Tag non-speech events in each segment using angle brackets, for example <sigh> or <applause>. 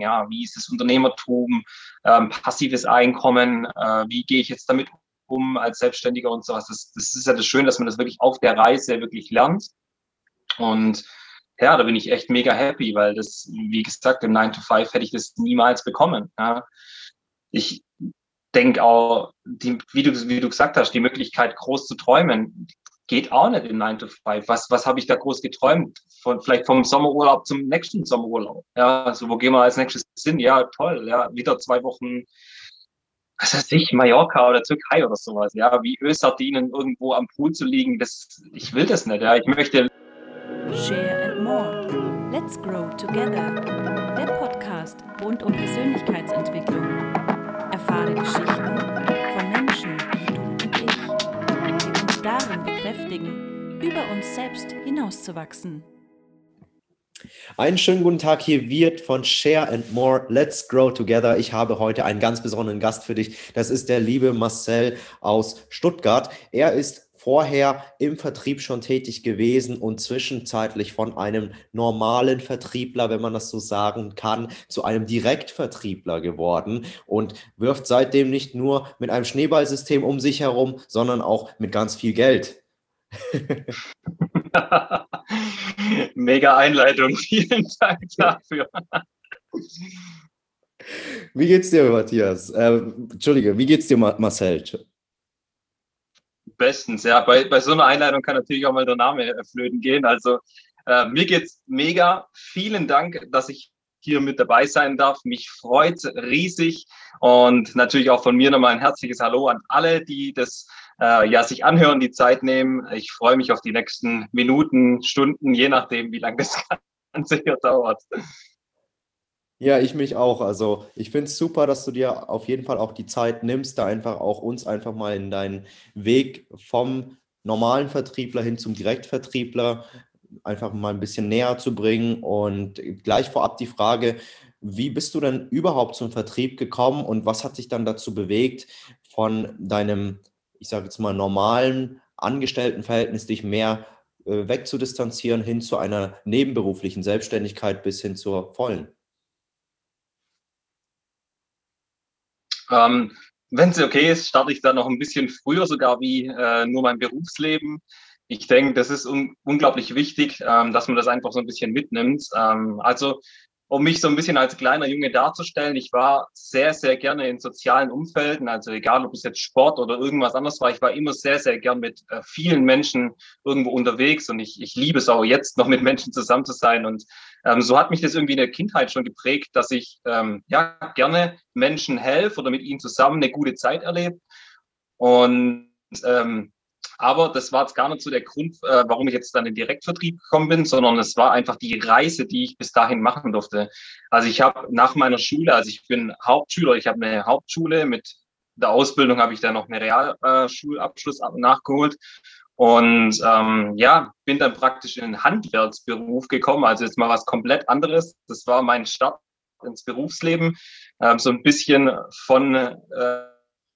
Ja, wie ist das Unternehmertum, ähm, passives Einkommen, äh, wie gehe ich jetzt damit um als Selbstständiger und sowas. Das, das ist ja das Schöne, dass man das wirklich auf der Reise wirklich lernt. Und ja, da bin ich echt mega happy, weil das, wie gesagt, im 9 to 5 hätte ich das niemals bekommen. Ja. Ich denke auch, die, wie, du, wie du gesagt hast, die Möglichkeit, groß zu träumen, geht auch nicht im 9 to 5. Was, was habe ich da groß geträumt? Von, vielleicht vom Sommerurlaub zum nächsten Sommerurlaub. Ja, also wo gehen wir als nächstes hin? Ja, toll. Ja, wieder zwei Wochen, was weiß ich, Mallorca oder Türkei oder sowas. Ja, wie Ölsardinen irgendwo am Pool zu liegen, das, ich will das nicht. Ja, ich möchte. Share and more. Let's grow together. Der Podcast rund um Persönlichkeitsentwicklung. Bekräftigen, über uns selbst hinauszuwachsen. Einen schönen guten Tag, hier wird von Share and More Let's Grow Together. Ich habe heute einen ganz besonderen Gast für dich. Das ist der liebe Marcel aus Stuttgart. Er ist vorher im Vertrieb schon tätig gewesen und zwischenzeitlich von einem normalen Vertriebler, wenn man das so sagen kann, zu einem Direktvertriebler geworden und wirft seitdem nicht nur mit einem Schneeballsystem um sich herum, sondern auch mit ganz viel Geld. <laughs> Mega Einleitung, <laughs> vielen Dank dafür. Wie geht's dir, Matthias? Äh, Entschuldige, wie geht's dir, Marcel? bestens. Ja, bei, bei so einer Einleitung kann natürlich auch mal der Name flöten gehen. Also äh, mir geht's mega. Vielen Dank, dass ich hier mit dabei sein darf. Mich freut riesig und natürlich auch von mir nochmal ein herzliches Hallo an alle, die das äh, ja sich anhören, die Zeit nehmen. Ich freue mich auf die nächsten Minuten, Stunden, je nachdem, wie lange das <laughs> Ganze hier dauert. Ja, ich mich auch. Also ich finde es super, dass du dir auf jeden Fall auch die Zeit nimmst, da einfach auch uns einfach mal in deinen Weg vom normalen Vertriebler hin zum Direktvertriebler einfach mal ein bisschen näher zu bringen. Und gleich vorab die Frage, wie bist du denn überhaupt zum Vertrieb gekommen und was hat dich dann dazu bewegt, von deinem, ich sage jetzt mal, normalen Angestelltenverhältnis dich mehr äh, wegzudistanzieren hin zu einer nebenberuflichen Selbstständigkeit bis hin zur vollen? Ähm, Wenn es okay ist, starte ich da noch ein bisschen früher sogar wie äh, nur mein Berufsleben. Ich denke, das ist un unglaublich wichtig, ähm, dass man das einfach so ein bisschen mitnimmt. Ähm, also um mich so ein bisschen als kleiner Junge darzustellen, ich war sehr, sehr gerne in sozialen Umfelden, also egal ob es jetzt Sport oder irgendwas anderes war, ich war immer sehr, sehr gern mit äh, vielen Menschen irgendwo unterwegs und ich, ich liebe es auch jetzt noch mit Menschen zusammen zu sein. Und ähm, so hat mich das irgendwie in der Kindheit schon geprägt, dass ich ähm, ja gerne Menschen helfe oder mit ihnen zusammen eine gute Zeit erlebe. Und ähm, aber das war jetzt gar nicht so der Grund, äh, warum ich jetzt dann in den Direktvertrieb gekommen bin, sondern es war einfach die Reise, die ich bis dahin machen durfte. Also ich habe nach meiner Schule, also ich bin Hauptschüler, ich habe eine Hauptschule mit der Ausbildung habe ich dann noch einen Realschulabschluss nachgeholt und ähm, ja, bin dann praktisch in den Handwerksberuf gekommen, also jetzt mal was komplett anderes. Das war mein Start ins Berufsleben, ähm, so ein bisschen von äh,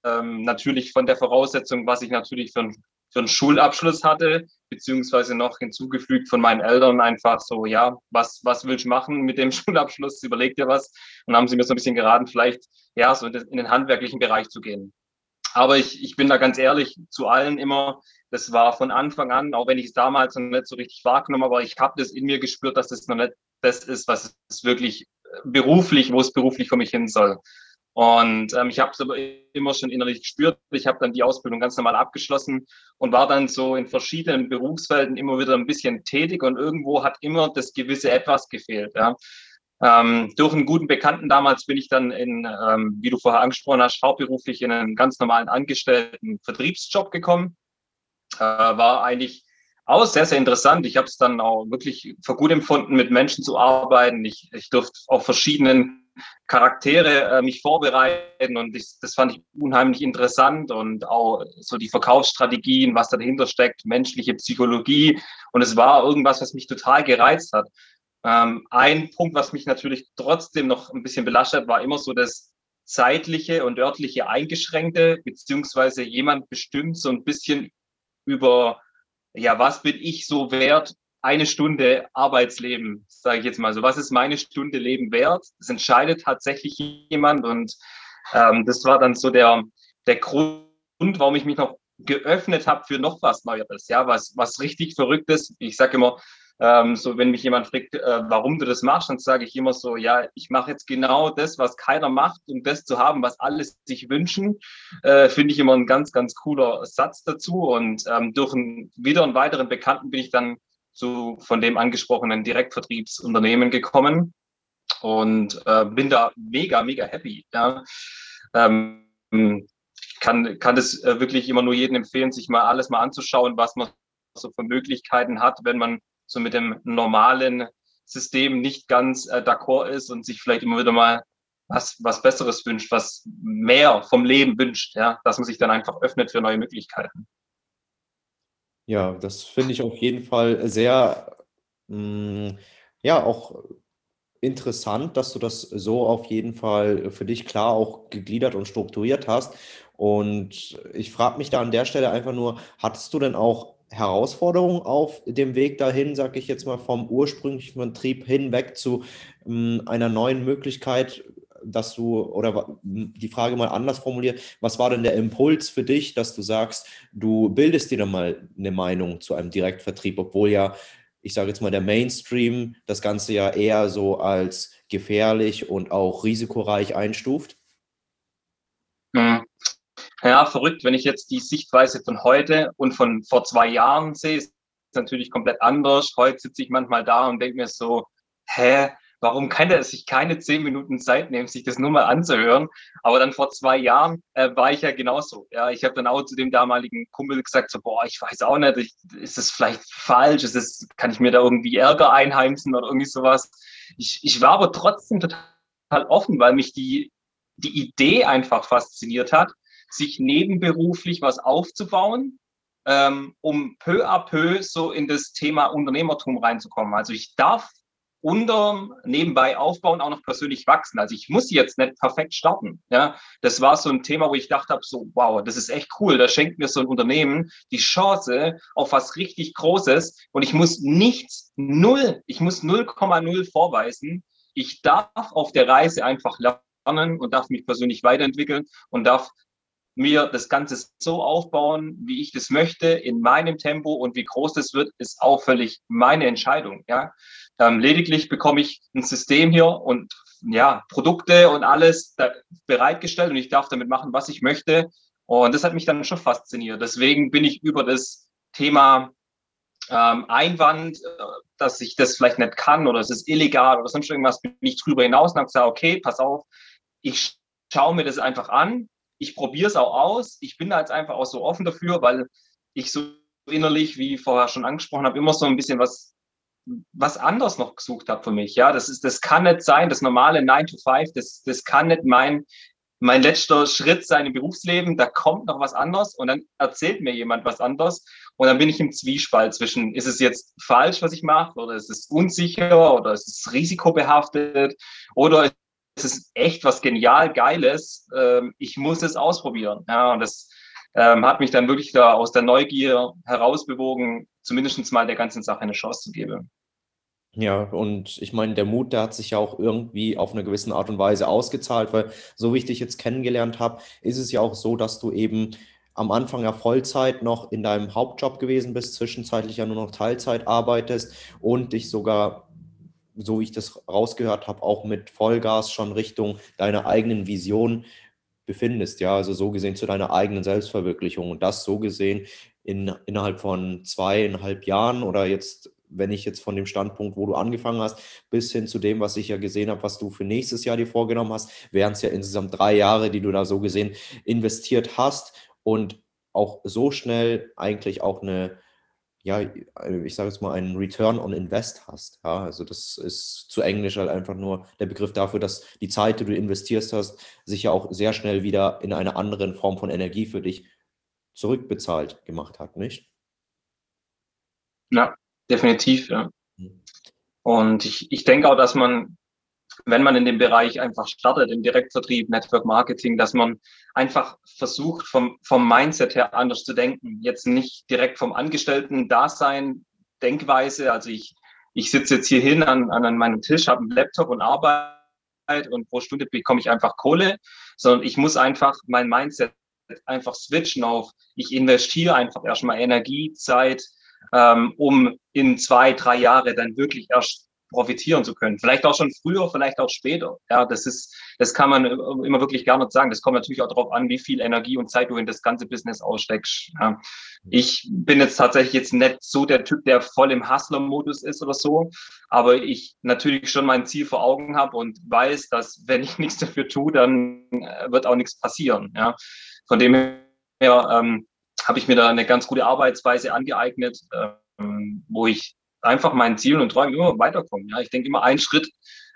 ähm, natürlich von der Voraussetzung, was ich natürlich für ein für einen Schulabschluss hatte, beziehungsweise noch hinzugefügt von meinen Eltern einfach so, ja, was, was willst du machen mit dem <laughs> Schulabschluss? Überleg dir was. Und haben sie mir so ein bisschen geraten, vielleicht, ja, so in den handwerklichen Bereich zu gehen. Aber ich, ich bin da ganz ehrlich zu allen immer, das war von Anfang an, auch wenn ich es damals noch nicht so richtig wahrgenommen habe, aber ich habe das in mir gespürt, dass das noch nicht das ist, was es wirklich beruflich, wo es beruflich für mich hin soll. Und ähm, ich habe es aber immer schon innerlich gespürt. Ich habe dann die Ausbildung ganz normal abgeschlossen und war dann so in verschiedenen Berufsfelden immer wieder ein bisschen tätig und irgendwo hat immer das gewisse Etwas gefehlt. Ja. Ähm, durch einen guten Bekannten damals bin ich dann in, ähm, wie du vorher angesprochen hast, hauptberuflich in einen ganz normalen angestellten Vertriebsjob gekommen. Äh, war eigentlich auch sehr, sehr interessant. Ich habe es dann auch wirklich für gut empfunden, mit Menschen zu arbeiten. Ich, ich durfte auf verschiedenen Charaktere äh, mich vorbereiten und ich, das fand ich unheimlich interessant und auch so die Verkaufsstrategien, was da dahinter steckt, menschliche Psychologie und es war irgendwas, was mich total gereizt hat. Ähm, ein Punkt, was mich natürlich trotzdem noch ein bisschen belastet, war immer so das zeitliche und örtliche Eingeschränkte, beziehungsweise jemand bestimmt so ein bisschen über, ja, was bin ich so wert eine Stunde Arbeitsleben, sage ich jetzt mal so. Was ist meine Stunde Leben wert? Das entscheidet tatsächlich jemand und ähm, das war dann so der, der Grund, warum ich mich noch geöffnet habe für noch was Neueres, ja, was, was richtig Verrücktes. Ich sage immer, ähm, so wenn mich jemand fragt, äh, warum du das machst, dann sage ich immer so, ja, ich mache jetzt genau das, was keiner macht, um das zu haben, was alle sich wünschen. Äh, Finde ich immer ein ganz, ganz cooler Satz dazu. Und ähm, durch einen, wieder einen weiteren Bekannten bin ich dann zu von dem angesprochenen Direktvertriebsunternehmen gekommen und äh, bin da mega, mega happy. Ja. Ähm, kann, kann das äh, wirklich immer nur jedem empfehlen, sich mal alles mal anzuschauen, was man so für Möglichkeiten hat, wenn man so mit dem normalen System nicht ganz äh, d'accord ist und sich vielleicht immer wieder mal was, was Besseres wünscht, was mehr vom Leben wünscht, ja, dass man sich dann einfach öffnet für neue Möglichkeiten. Ja, das finde ich auf jeden Fall sehr, mh, mm, ja, auch interessant, dass du das so auf jeden Fall für dich klar auch gegliedert und strukturiert hast. Und ich frage mich da an der Stelle einfach nur, hattest du denn auch Herausforderungen auf dem Weg dahin, sage ich jetzt mal, vom ursprünglichen Vertrieb hinweg zu ähm, einer neuen Möglichkeit, dass du, oder die Frage mal anders formuliert, was war denn der Impuls für dich, dass du sagst, du bildest dir dann mal eine Meinung zu einem Direktvertrieb, obwohl ja, ich sage jetzt mal, der Mainstream das Ganze ja eher so als gefährlich und auch risikoreich einstuft? Hm. Ja, verrückt, wenn ich jetzt die Sichtweise von heute und von vor zwei Jahren sehe, ist natürlich komplett anders. Heute sitze ich manchmal da und denke mir so, hä, warum kann er sich keine zehn Minuten Zeit nehmen, sich das nur mal anzuhören? Aber dann vor zwei Jahren äh, war ich ja genauso. Ja, ich habe dann auch zu dem damaligen Kumpel gesagt, so, boah, ich weiß auch nicht, ich, ist das vielleicht falsch? Ist das, kann ich mir da irgendwie Ärger einheimsen oder irgendwie sowas? Ich, ich war aber trotzdem total offen, weil mich die, die Idee einfach fasziniert hat sich nebenberuflich was aufzubauen, ähm, um peu à peu so in das Thema Unternehmertum reinzukommen. Also ich darf unter nebenbei aufbauen, auch noch persönlich wachsen. Also ich muss jetzt nicht perfekt starten. Ja, das war so ein Thema, wo ich dachte habe, so wow, das ist echt cool. Da schenkt mir so ein Unternehmen die Chance auf was richtig Großes und ich muss nichts null, ich muss 0,0 vorweisen. Ich darf auf der Reise einfach lernen und darf mich persönlich weiterentwickeln und darf mir das Ganze so aufbauen, wie ich das möchte, in meinem Tempo und wie groß das wird, ist auch völlig meine Entscheidung. Ja, ähm, lediglich bekomme ich ein System hier und ja Produkte und alles bereitgestellt und ich darf damit machen, was ich möchte. Und das hat mich dann schon fasziniert. Deswegen bin ich über das Thema ähm, Einwand, äh, dass ich das vielleicht nicht kann oder es ist illegal oder sonst irgendwas, bin ich drüber hinaus und habe gesagt, okay, pass auf, ich schaue mir das einfach an, ich probiere es auch aus. Ich bin da jetzt einfach auch so offen dafür, weil ich so innerlich, wie vorher schon angesprochen habe, immer so ein bisschen was was anders noch gesucht habe für mich. Ja, das ist, das kann nicht sein, das normale 9 to 5, das, das kann nicht mein, mein letzter Schritt sein im Berufsleben. Da kommt noch was anderes und dann erzählt mir jemand was anderes und dann bin ich im Zwiespalt zwischen, ist es jetzt falsch, was ich mache oder ist es unsicher oder ist es risikobehaftet oder es ist echt was genial Geiles. Ähm, ich muss es ausprobieren. Ja, und das ähm, hat mich dann wirklich da aus der Neugier herausbewogen, zumindest mal der ganzen Sache eine Chance zu geben. Ja, und ich meine, der Mut, der hat sich ja auch irgendwie auf eine gewisse Art und Weise ausgezahlt, weil so wie ich dich jetzt kennengelernt habe, ist es ja auch so, dass du eben am Anfang ja Vollzeit noch in deinem Hauptjob gewesen bist, zwischenzeitlich ja nur noch Teilzeit arbeitest und dich sogar so wie ich das rausgehört habe, auch mit Vollgas schon Richtung deiner eigenen Vision befindest. Ja, also so gesehen zu deiner eigenen Selbstverwirklichung und das so gesehen in, innerhalb von zweieinhalb Jahren oder jetzt, wenn ich jetzt von dem Standpunkt, wo du angefangen hast, bis hin zu dem, was ich ja gesehen habe, was du für nächstes Jahr dir vorgenommen hast, wären es ja insgesamt drei Jahre, die du da so gesehen investiert hast und auch so schnell eigentlich auch eine ja, ich sage jetzt mal, einen Return on Invest hast. Ja, also das ist zu Englisch halt einfach nur der Begriff dafür, dass die Zeit, die du investierst hast, sich ja auch sehr schnell wieder in einer anderen Form von Energie für dich zurückbezahlt gemacht hat, nicht? Ja, definitiv, ja. Hm. Und ich, ich denke auch, dass man wenn man in dem Bereich einfach startet, im Direktvertrieb, Network Marketing, dass man einfach versucht, vom, vom Mindset her anders zu denken. Jetzt nicht direkt vom Angestellten-Dasein Denkweise. Also ich, ich sitze jetzt hier hin an, an meinem Tisch, habe einen Laptop und arbeite und pro Stunde bekomme ich einfach Kohle, sondern ich muss einfach mein Mindset einfach switchen auf, ich investiere einfach erstmal Energie, Zeit, ähm, um in zwei, drei Jahre dann wirklich erst profitieren zu können. Vielleicht auch schon früher, vielleicht auch später. Ja, das ist, das kann man immer wirklich gar nicht sagen. Das kommt natürlich auch darauf an, wie viel Energie und Zeit du in das ganze Business aussteckst. Ja. Ich bin jetzt tatsächlich jetzt nicht so der Typ, der voll im Hustler-Modus ist oder so, aber ich natürlich schon mein Ziel vor Augen habe und weiß, dass wenn ich <laughs> nichts dafür tue, dann äh, wird auch nichts passieren. Ja. Von dem her ähm, habe ich mir da eine ganz gute Arbeitsweise angeeignet, ähm, wo ich einfach meinen Zielen und Träumen immer weiterkommen. Ja, ich denke immer, ein Schritt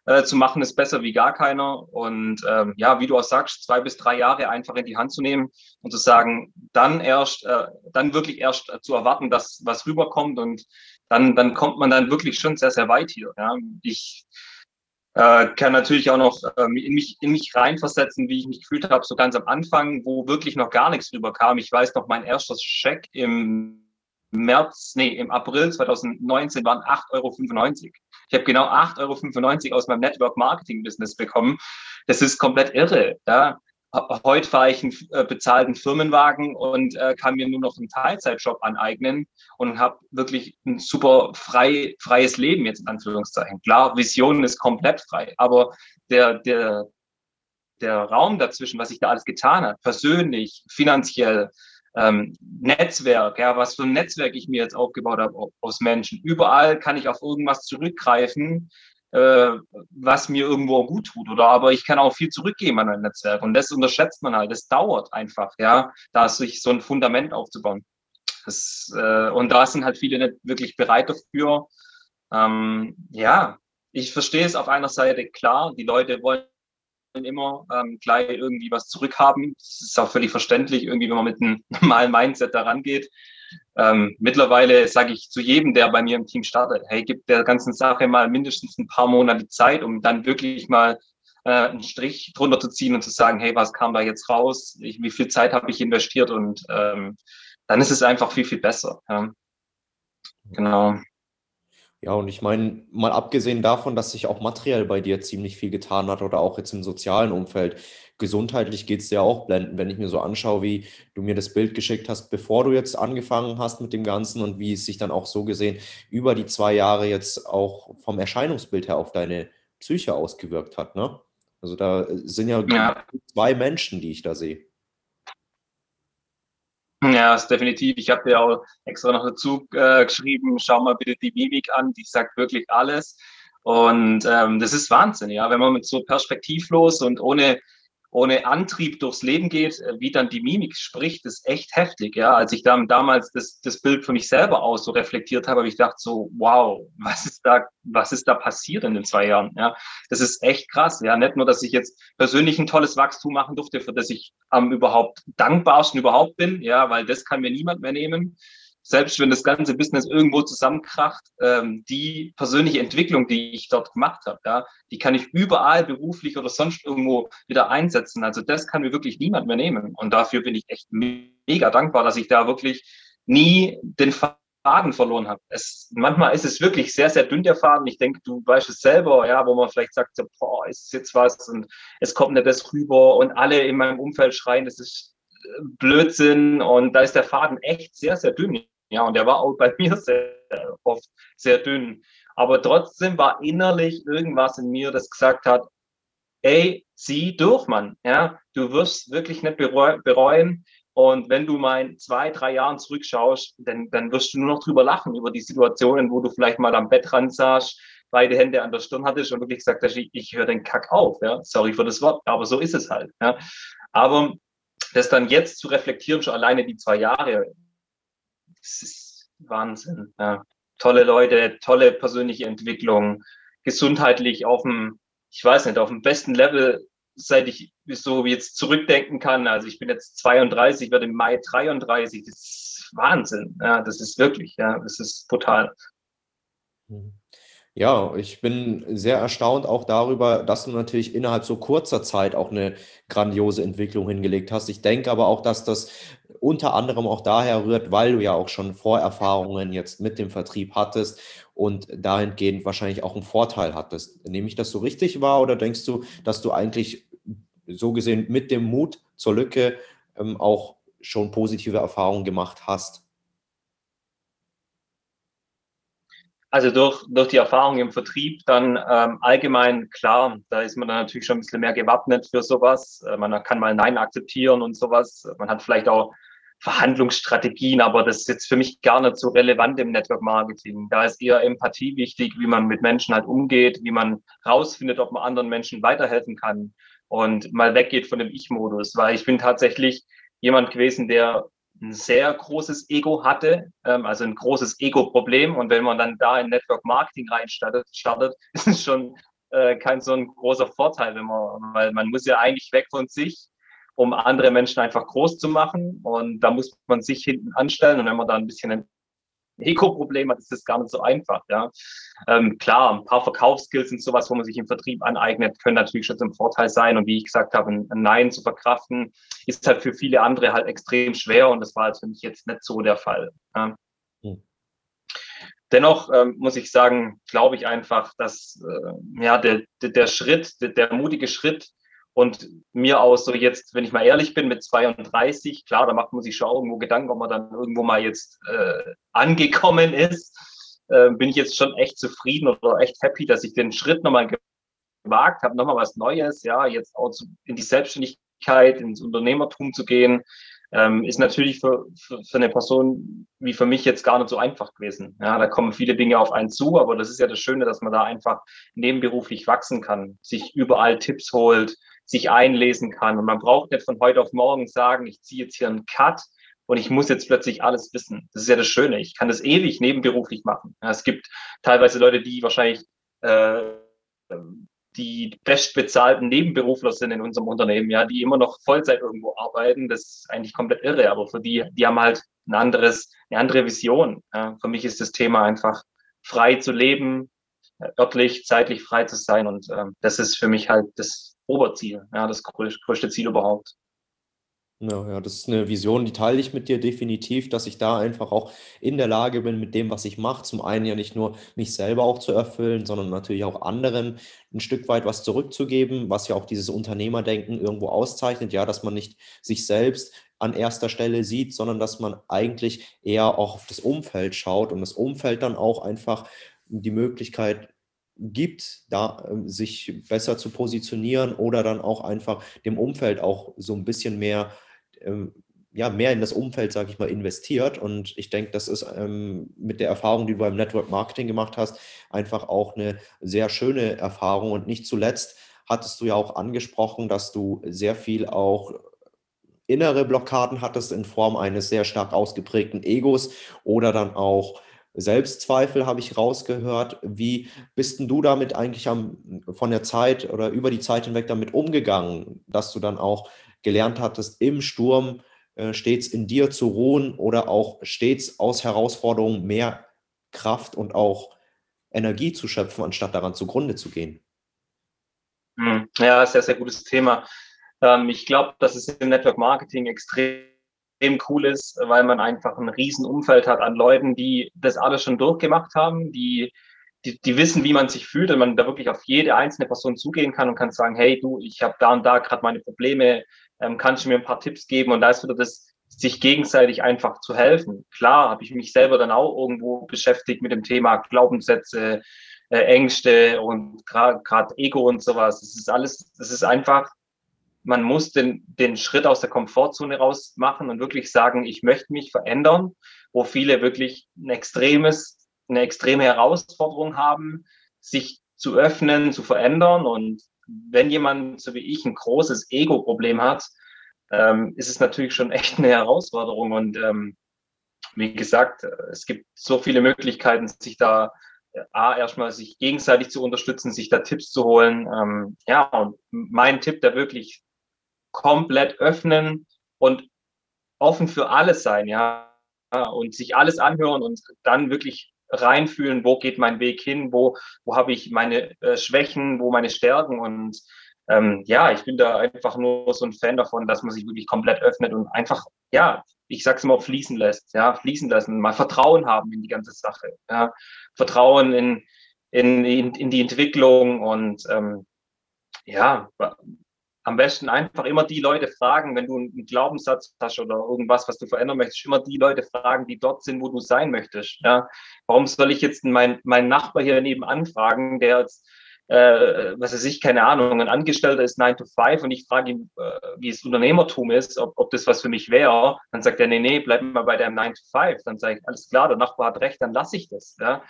äh, zu machen ist besser wie gar keiner. Und ähm, ja, wie du auch sagst, zwei bis drei Jahre einfach in die Hand zu nehmen und zu sagen, dann erst, äh, dann wirklich erst zu erwarten, dass was rüberkommt und dann, dann kommt man dann wirklich schon sehr, sehr weit hier. Ja. Ich äh, kann natürlich auch noch ähm, in, mich, in mich reinversetzen, wie ich mich gefühlt habe, so ganz am Anfang, wo wirklich noch gar nichts rüberkam. Ich weiß noch, mein erster Scheck im März, nee, im April 2019 waren 8,95 Euro. Ich habe genau 8,95 Euro aus meinem Network Marketing Business bekommen. Das ist komplett irre. Ja. Heute fahre ich einen äh, bezahlten Firmenwagen und äh, kann mir nur noch einen Teilzeitjob aneignen und habe wirklich ein super frei, freies Leben jetzt in Anführungszeichen. Klar, Vision ist komplett frei, aber der, der, der Raum dazwischen, was ich da alles getan habe, persönlich, finanziell, ähm, Netzwerk, ja, was für ein Netzwerk ich mir jetzt aufgebaut habe aus Menschen. Überall kann ich auf irgendwas zurückgreifen, äh, was mir irgendwo gut tut. Oder aber ich kann auch viel zurückgeben an ein Netzwerk. Und das unterschätzt man halt. Das dauert einfach, ja, da sich so ein Fundament aufzubauen. Das, äh, und da sind halt viele nicht wirklich bereit dafür. Ähm, ja, ich verstehe es auf einer Seite klar. Die Leute wollen immer ähm, gleich irgendwie was zurückhaben. Das ist auch völlig verständlich, irgendwie, wenn man mit einem <laughs> normalen Mindset da rangeht. Ähm, mittlerweile sage ich zu jedem, der bei mir im Team startet, hey, gib der ganzen Sache mal mindestens ein paar Monate Zeit, um dann wirklich mal äh, einen Strich drunter zu ziehen und zu sagen, hey, was kam da jetzt raus? Ich, wie viel Zeit habe ich investiert? Und ähm, dann ist es einfach viel, viel besser. Ja. Genau. Ja, und ich meine, mal abgesehen davon, dass sich auch materiell bei dir ziemlich viel getan hat oder auch jetzt im sozialen Umfeld, gesundheitlich geht es dir auch blenden, wenn ich mir so anschaue, wie du mir das Bild geschickt hast, bevor du jetzt angefangen hast mit dem Ganzen und wie es sich dann auch so gesehen über die zwei Jahre jetzt auch vom Erscheinungsbild her auf deine Psyche ausgewirkt hat. Ne? Also da sind ja, ja. zwei Menschen, die ich da sehe. Ja, ist definitiv. Ich habe dir auch extra noch dazu äh, geschrieben, schau mal bitte die Mimik an, die sagt wirklich alles. Und ähm, das ist Wahnsinn, ja, wenn man mit so perspektivlos und ohne ohne Antrieb durchs Leben geht, äh, wie dann die Mimik spricht, ist echt heftig. Ja, als ich dann damals das, das Bild für mich selber aus so reflektiert habe, habe ich gedacht so, wow, was ist da, was ist da passiert in den zwei Jahren? Ja, das ist echt krass. Ja, nicht nur, dass ich jetzt persönlich ein tolles Wachstum machen durfte, für das ich am überhaupt dankbarsten überhaupt bin. Ja, weil das kann mir niemand mehr nehmen selbst wenn das ganze Business irgendwo zusammenkracht, ähm, die persönliche Entwicklung, die ich dort gemacht habe, ja, die kann ich überall beruflich oder sonst irgendwo wieder einsetzen. Also das kann mir wirklich niemand mehr nehmen. Und dafür bin ich echt mega dankbar, dass ich da wirklich nie den Faden verloren habe. Es, manchmal ist es wirklich sehr, sehr dünn, der Faden. Ich denke, du weißt es selber, ja, wo man vielleicht sagt, so, boah, ist jetzt was und es kommt nicht das rüber und alle in meinem Umfeld schreien, das ist äh, Blödsinn und da ist der Faden echt sehr, sehr dünn. Ja, und der war auch bei <laughs> mir sehr oft sehr dünn. Aber trotzdem war innerlich irgendwas in mir, das gesagt hat, ey, zieh durch, Mann. Ja, du wirst wirklich nicht bereuen. Und wenn du mal in zwei, drei Jahren zurückschaust, dann, dann wirst du nur noch drüber lachen, über die Situationen, wo du vielleicht mal am Bettrand saßt, beide Hände an der Stirn hattest und wirklich gesagt hast, ich, ich höre den Kack auf. Ja? Sorry für das Wort, aber so ist es halt. Ja? Aber das dann jetzt zu reflektieren, schon alleine die zwei Jahre, das ist Wahnsinn. Ja. Tolle Leute, tolle persönliche Entwicklung, gesundheitlich auf dem, ich weiß nicht, auf dem besten Level, seit ich so jetzt zurückdenken kann. Also ich bin jetzt 32, werde im Mai 33. Das ist Wahnsinn. Ja, das ist wirklich, ja, das ist brutal. Mhm. Ja, ich bin sehr erstaunt auch darüber, dass du natürlich innerhalb so kurzer Zeit auch eine grandiose Entwicklung hingelegt hast. Ich denke aber auch, dass das unter anderem auch daher rührt, weil du ja auch schon Vorerfahrungen jetzt mit dem Vertrieb hattest und dahingehend wahrscheinlich auch einen Vorteil hattest. Nehme ich das so richtig wahr oder denkst du, dass du eigentlich so gesehen mit dem Mut zur Lücke ähm, auch schon positive Erfahrungen gemacht hast? Also durch, durch die Erfahrung im Vertrieb dann ähm, allgemein klar, da ist man dann natürlich schon ein bisschen mehr gewappnet für sowas. Äh, man kann mal Nein akzeptieren und sowas. Man hat vielleicht auch Verhandlungsstrategien, aber das ist jetzt für mich gar nicht so relevant im Network Marketing. Da ist eher Empathie wichtig, wie man mit Menschen halt umgeht, wie man rausfindet, ob man anderen Menschen weiterhelfen kann und mal weggeht von dem Ich-Modus, weil ich bin tatsächlich jemand gewesen, der ein sehr großes Ego hatte, ähm, also ein großes Ego-Problem. Und wenn man dann da in Network Marketing reinstartet, startet, <laughs> ist es schon äh, kein so ein großer Vorteil, wenn man, weil man muss ja eigentlich weg von sich, um andere Menschen einfach groß zu machen. Und da muss man sich hinten anstellen. Und wenn man da ein bisschen Ego-Problem hat, ist das gar nicht so einfach. Ja. Ähm, klar, ein paar Verkaufsskills und sowas, wo man sich im Vertrieb aneignet, können natürlich schon zum Vorteil sein. Und wie ich gesagt habe, ein, ein Nein zu verkraften, ist halt für viele andere halt extrem schwer. Und das war halt für mich jetzt nicht so der Fall. Ja. Hm. Dennoch ähm, muss ich sagen, glaube ich einfach, dass äh, ja der, der, der Schritt, der, der mutige Schritt, und mir aus, so jetzt, wenn ich mal ehrlich bin, mit 32, klar, da macht man sich schon irgendwo Gedanken, ob man dann irgendwo mal jetzt äh, angekommen ist. Äh, bin ich jetzt schon echt zufrieden oder echt happy, dass ich den Schritt nochmal gewagt habe, nochmal was Neues, ja, jetzt auch zu, in die Selbstständigkeit, ins Unternehmertum zu gehen, ähm, ist natürlich für, für, für eine Person wie für mich jetzt gar nicht so einfach gewesen. Ja, da kommen viele Dinge auf einen zu, aber das ist ja das Schöne, dass man da einfach nebenberuflich wachsen kann, sich überall Tipps holt, sich einlesen kann. Und man braucht nicht von heute auf morgen sagen, ich ziehe jetzt hier einen Cut und ich muss jetzt plötzlich alles wissen. Das ist ja das Schöne. Ich kann das ewig nebenberuflich machen. Es gibt teilweise Leute, die wahrscheinlich äh, die bestbezahlten Nebenberufler sind in unserem Unternehmen, ja, die immer noch Vollzeit irgendwo arbeiten. Das ist eigentlich komplett irre, aber für die, die haben halt ein anderes, eine andere Vision. Ja. Für mich ist das Thema einfach frei zu leben, örtlich, zeitlich frei zu sein und äh, das ist für mich halt das Oberziel, ja, das größte Ziel überhaupt. Ja, ja, das ist eine Vision, die teile ich mit dir definitiv, dass ich da einfach auch in der Lage bin, mit dem, was ich mache, zum einen ja nicht nur mich selber auch zu erfüllen, sondern natürlich auch anderen ein Stück weit was zurückzugeben, was ja auch dieses Unternehmerdenken irgendwo auszeichnet, ja, dass man nicht sich selbst an erster Stelle sieht, sondern dass man eigentlich eher auch auf das Umfeld schaut und das Umfeld dann auch einfach die Möglichkeit gibt, da äh, sich besser zu positionieren oder dann auch einfach dem Umfeld auch so ein bisschen mehr, ähm, ja, mehr in das Umfeld, sage ich mal, investiert. Und ich denke, das ist ähm, mit der Erfahrung, die du beim Network Marketing gemacht hast, einfach auch eine sehr schöne Erfahrung. Und nicht zuletzt hattest du ja auch angesprochen, dass du sehr viel auch innere Blockaden hattest in Form eines sehr stark ausgeprägten Egos oder dann auch Selbstzweifel habe ich rausgehört. Wie bist denn du damit eigentlich am, von der Zeit oder über die Zeit hinweg damit umgegangen, dass du dann auch gelernt hattest, im Sturm äh, stets in dir zu ruhen oder auch stets aus Herausforderungen mehr Kraft und auch Energie zu schöpfen, anstatt daran zugrunde zu gehen? Hm. Ja, sehr, sehr gutes Thema. Ähm, ich glaube, dass es im Network Marketing extrem extrem cool ist, weil man einfach ein Riesenumfeld hat an Leuten, die das alles schon durchgemacht haben, die, die, die wissen, wie man sich fühlt und man da wirklich auf jede einzelne Person zugehen kann und kann sagen, hey du, ich habe da und da gerade meine Probleme, ähm, kannst du mir ein paar Tipps geben und da ist wieder das, sich gegenseitig einfach zu helfen. Klar, habe ich mich selber dann auch irgendwo beschäftigt mit dem Thema Glaubenssätze, äh, Ängste und gerade Ego und sowas. Das ist alles, das ist einfach man muss den, den Schritt aus der Komfortzone raus machen und wirklich sagen, ich möchte mich verändern, wo viele wirklich ein extremes, eine extreme Herausforderung haben, sich zu öffnen, zu verändern. Und wenn jemand, so wie ich, ein großes Ego-Problem hat, ähm, ist es natürlich schon echt eine Herausforderung. Und ähm, wie gesagt, es gibt so viele Möglichkeiten, sich da A, erstmal sich gegenseitig zu unterstützen, sich da Tipps zu holen. Ähm, ja, und mein Tipp, der wirklich komplett öffnen und offen für alles sein, ja. Und sich alles anhören und dann wirklich reinfühlen, wo geht mein Weg hin, wo, wo habe ich meine äh, Schwächen, wo meine Stärken und ähm, ja, ich bin da einfach nur so ein Fan davon, dass man sich wirklich komplett öffnet und einfach, ja, ich sag's immer, fließen lässt, ja, fließen lassen, mal Vertrauen haben in die ganze Sache, ja, Vertrauen in, in, in, in die Entwicklung und ähm, ja, am besten einfach immer die Leute fragen, wenn du einen Glaubenssatz hast oder irgendwas, was du verändern möchtest, immer die Leute fragen, die dort sind, wo du sein möchtest. Ja? Warum soll ich jetzt meinen mein Nachbar hier nebenan fragen, der jetzt, äh, was weiß ich, keine Ahnung, ein Angestellter ist 9 to 5 und ich frage ihn, äh, wie es Unternehmertum ist, ob, ob das was für mich wäre, dann sagt er, nee, nee, bleib mal bei deinem 9 to 5. Dann sage ich, alles klar, der Nachbar hat recht, dann lasse ich das. Ja?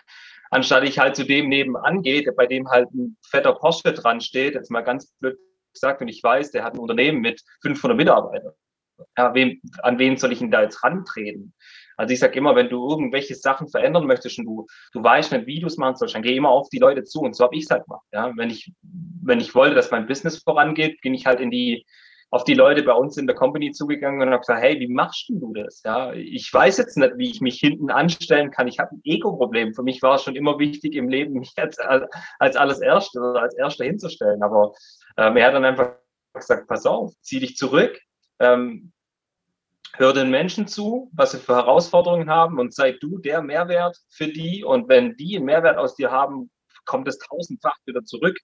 Anstatt ich halt zu dem nebenan gehe, bei dem halt ein fetter Porsche dran steht, jetzt mal ganz blöd gesagt, und ich weiß, der hat ein Unternehmen mit 500 Mitarbeitern. Ja, wem, an wen soll ich ihn da jetzt rantreten? Also ich sage immer, wenn du irgendwelche Sachen verändern möchtest und du, du weißt du es machen sollst, dann geh immer auf die Leute zu. Und so habe ich es halt gemacht. Ja? Wenn, ich, wenn ich wollte, dass mein Business vorangeht, bin ich halt in die, auf die Leute bei uns in der Company zugegangen und habe gesagt, hey, wie machst du das? Ja, ich weiß jetzt nicht, wie ich mich hinten anstellen kann. Ich habe ein Ego-Problem. Für mich war es schon immer wichtig im Leben, mich als, als alles Erste oder als Erster hinzustellen. Aber ähm, er hat dann einfach gesagt, pass auf, zieh dich zurück, ähm, hör den Menschen zu, was sie für Herausforderungen haben und sei du der Mehrwert für die. Und wenn die einen Mehrwert aus dir haben, kommt es tausendfach wieder zurück.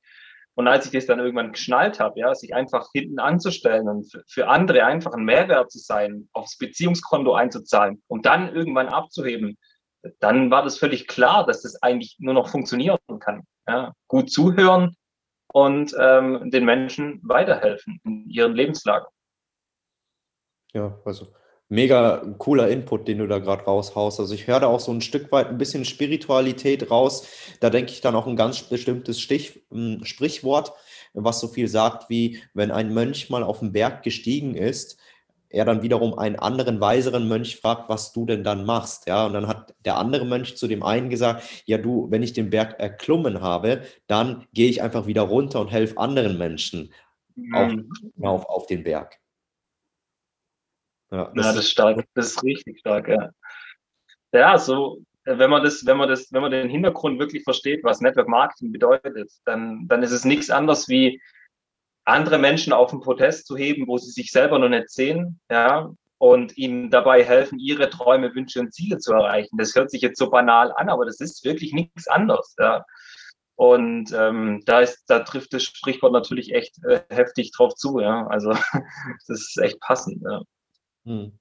Und als ich das dann irgendwann geschnallt habe, ja, sich einfach hinten anzustellen und für, andere einfach ein Mehrwert zu sein, aufs Beziehungskonto einzuzahlen und dann irgendwann abzuheben, dann war das völlig klar, dass das eigentlich nur noch funktionieren kann. Ja. Gut zuhören und ähm, den Menschen weiterhelfen in ihren Lebenslagen. Ja, also mega cooler Input, den du da gerade raushaust. Also ich höre da auch so ein Stück weit ein bisschen Spiritualität raus. Da denke ich dann auch ein ganz bestimmtes Stich, hm, Sprichwort, was so viel sagt wie, wenn ein Mönch mal auf den Berg gestiegen ist, er dann wiederum einen anderen weiseren Mönch fragt, was du denn dann machst. Ja, und dann hat der andere Mönch zu dem einen gesagt, ja du, wenn ich den Berg erklommen habe, dann gehe ich einfach wieder runter und helfe anderen Menschen mhm. auf, auf, auf den Berg. Ja, das, ja, das ist stark. Das ist richtig stark, ja. Ja, so, wenn man das, wenn man das, wenn man den Hintergrund wirklich versteht, was Network Marketing bedeutet, dann, dann ist es nichts anderes wie andere Menschen auf den Protest zu heben, wo sie sich selber noch nicht sehen, ja, und ihnen dabei helfen, ihre Träume, Wünsche und Ziele zu erreichen. Das hört sich jetzt so banal an, aber das ist wirklich nichts anderes, ja. Und ähm, da ist, da trifft das Sprichwort natürlich echt äh, heftig drauf zu, ja. Also <laughs> das ist echt passend, ja. Hm.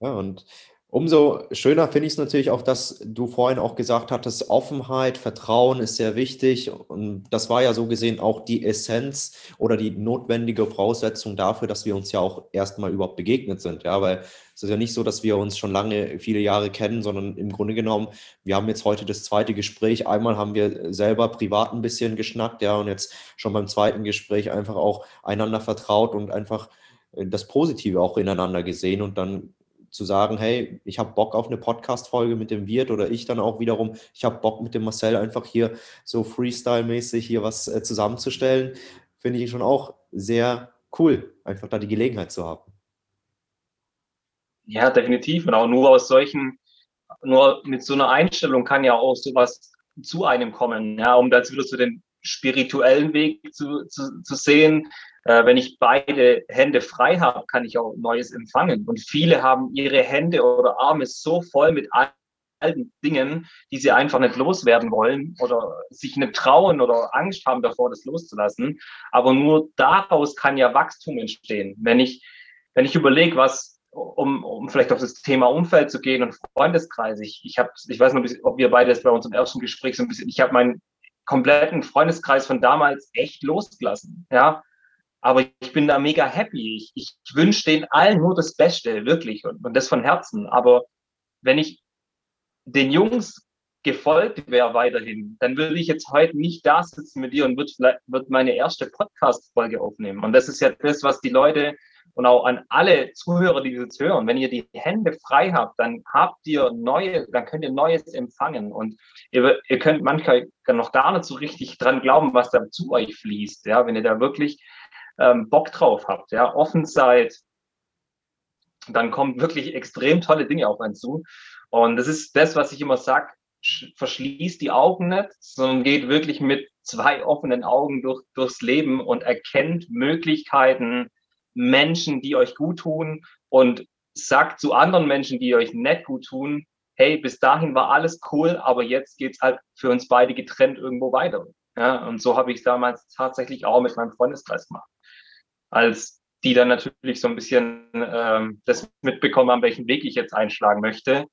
Ja, und umso schöner finde ich es natürlich auch, dass du vorhin auch gesagt hattest, Offenheit, Vertrauen ist sehr wichtig. Und das war ja so gesehen auch die Essenz oder die notwendige Voraussetzung dafür, dass wir uns ja auch erstmal überhaupt begegnet sind. Ja, weil es ist ja nicht so, dass wir uns schon lange, viele Jahre kennen, sondern im Grunde genommen, wir haben jetzt heute das zweite Gespräch. Einmal haben wir selber privat ein bisschen geschnackt, ja, und jetzt schon beim zweiten Gespräch einfach auch einander vertraut und einfach das Positive auch ineinander gesehen und dann zu sagen, hey, ich habe Bock auf eine Podcast-Folge mit dem Wirt oder ich dann auch wiederum, ich habe Bock mit dem Marcel einfach hier so Freestyle-mäßig hier was äh, zusammenzustellen, finde ich schon auch sehr cool, einfach da die Gelegenheit zu haben. Ja, definitiv. Und auch nur aus solchen, nur mit so einer Einstellung kann ja auch sowas zu einem kommen, ja, um jetzt wieder so den spirituellen Weg zu, zu, zu sehen, äh, wenn ich beide Hände frei habe, kann ich auch Neues empfangen. Und viele haben ihre Hände oder Arme so voll mit alten Dingen, die sie einfach nicht loswerden wollen oder sich nicht trauen oder Angst haben davor, das loszulassen. Aber nur daraus kann ja Wachstum entstehen. Wenn ich, wenn ich überlege, was, um, um vielleicht auf das Thema Umfeld zu gehen und Freundeskreis. Ich, ich habe, ich weiß noch, ob wir beide das bei uns im ersten Gespräch so ein bisschen, ich habe meinen kompletten Freundeskreis von damals echt losgelassen. Ja, aber ich bin da mega happy. Ich, ich wünsche denen allen nur das Beste, wirklich, und, und das von Herzen. Aber wenn ich den Jungs gefolgt wäre weiterhin, dann würde ich jetzt heute nicht da sitzen mit dir und würde wird meine erste Podcast-Folge aufnehmen. Und das ist ja das, was die Leute und auch an alle Zuhörer, die das hören, wenn ihr die Hände frei habt, dann habt ihr neue, dann könnt ihr Neues empfangen. Und ihr, ihr könnt manchmal noch gar nicht so richtig dran glauben, was da zu euch fließt. Ja, wenn ihr da wirklich ähm, Bock drauf habt, ja, offen seid, dann kommen wirklich extrem tolle Dinge auf einen zu. Und das ist das, was ich immer sage, verschließt die Augen nicht, sondern geht wirklich mit zwei offenen Augen durch, durchs Leben und erkennt Möglichkeiten, Menschen, die euch gut tun und sagt zu anderen Menschen, die euch nicht gut tun, hey, bis dahin war alles cool, aber jetzt geht's halt für uns beide getrennt irgendwo weiter. Ja, und so habe ich damals tatsächlich auch mit meinem Freundeskreis gemacht. Als die dann natürlich so ein bisschen ähm, das mitbekommen haben, welchen Weg ich jetzt einschlagen möchte,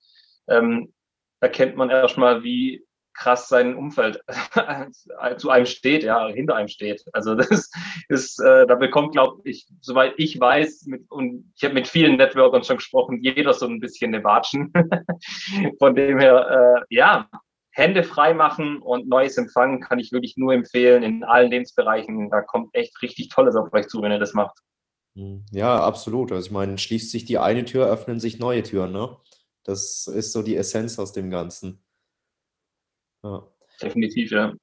ähm, erkennt man erstmal, wie krass sein Umfeld <laughs> zu einem steht, ja, hinter einem steht. Also das ist, äh, da bekommt, glaube ich, soweit ich weiß, mit, und ich habe mit vielen Networkern schon gesprochen, jeder so ein bisschen eine Watschen. <laughs> Von dem her, äh, ja, Hände frei machen und Neues empfangen kann ich wirklich nur empfehlen in allen Lebensbereichen. Da kommt echt richtig Tolles auf euch zu, wenn ihr das macht. Hm, ja, absolut. Also ich meine, schließt sich die eine Tür, öffnen sich neue Türen, ne? Das ist so die Essenz aus dem Ganzen. Ja. Definitiv, ja.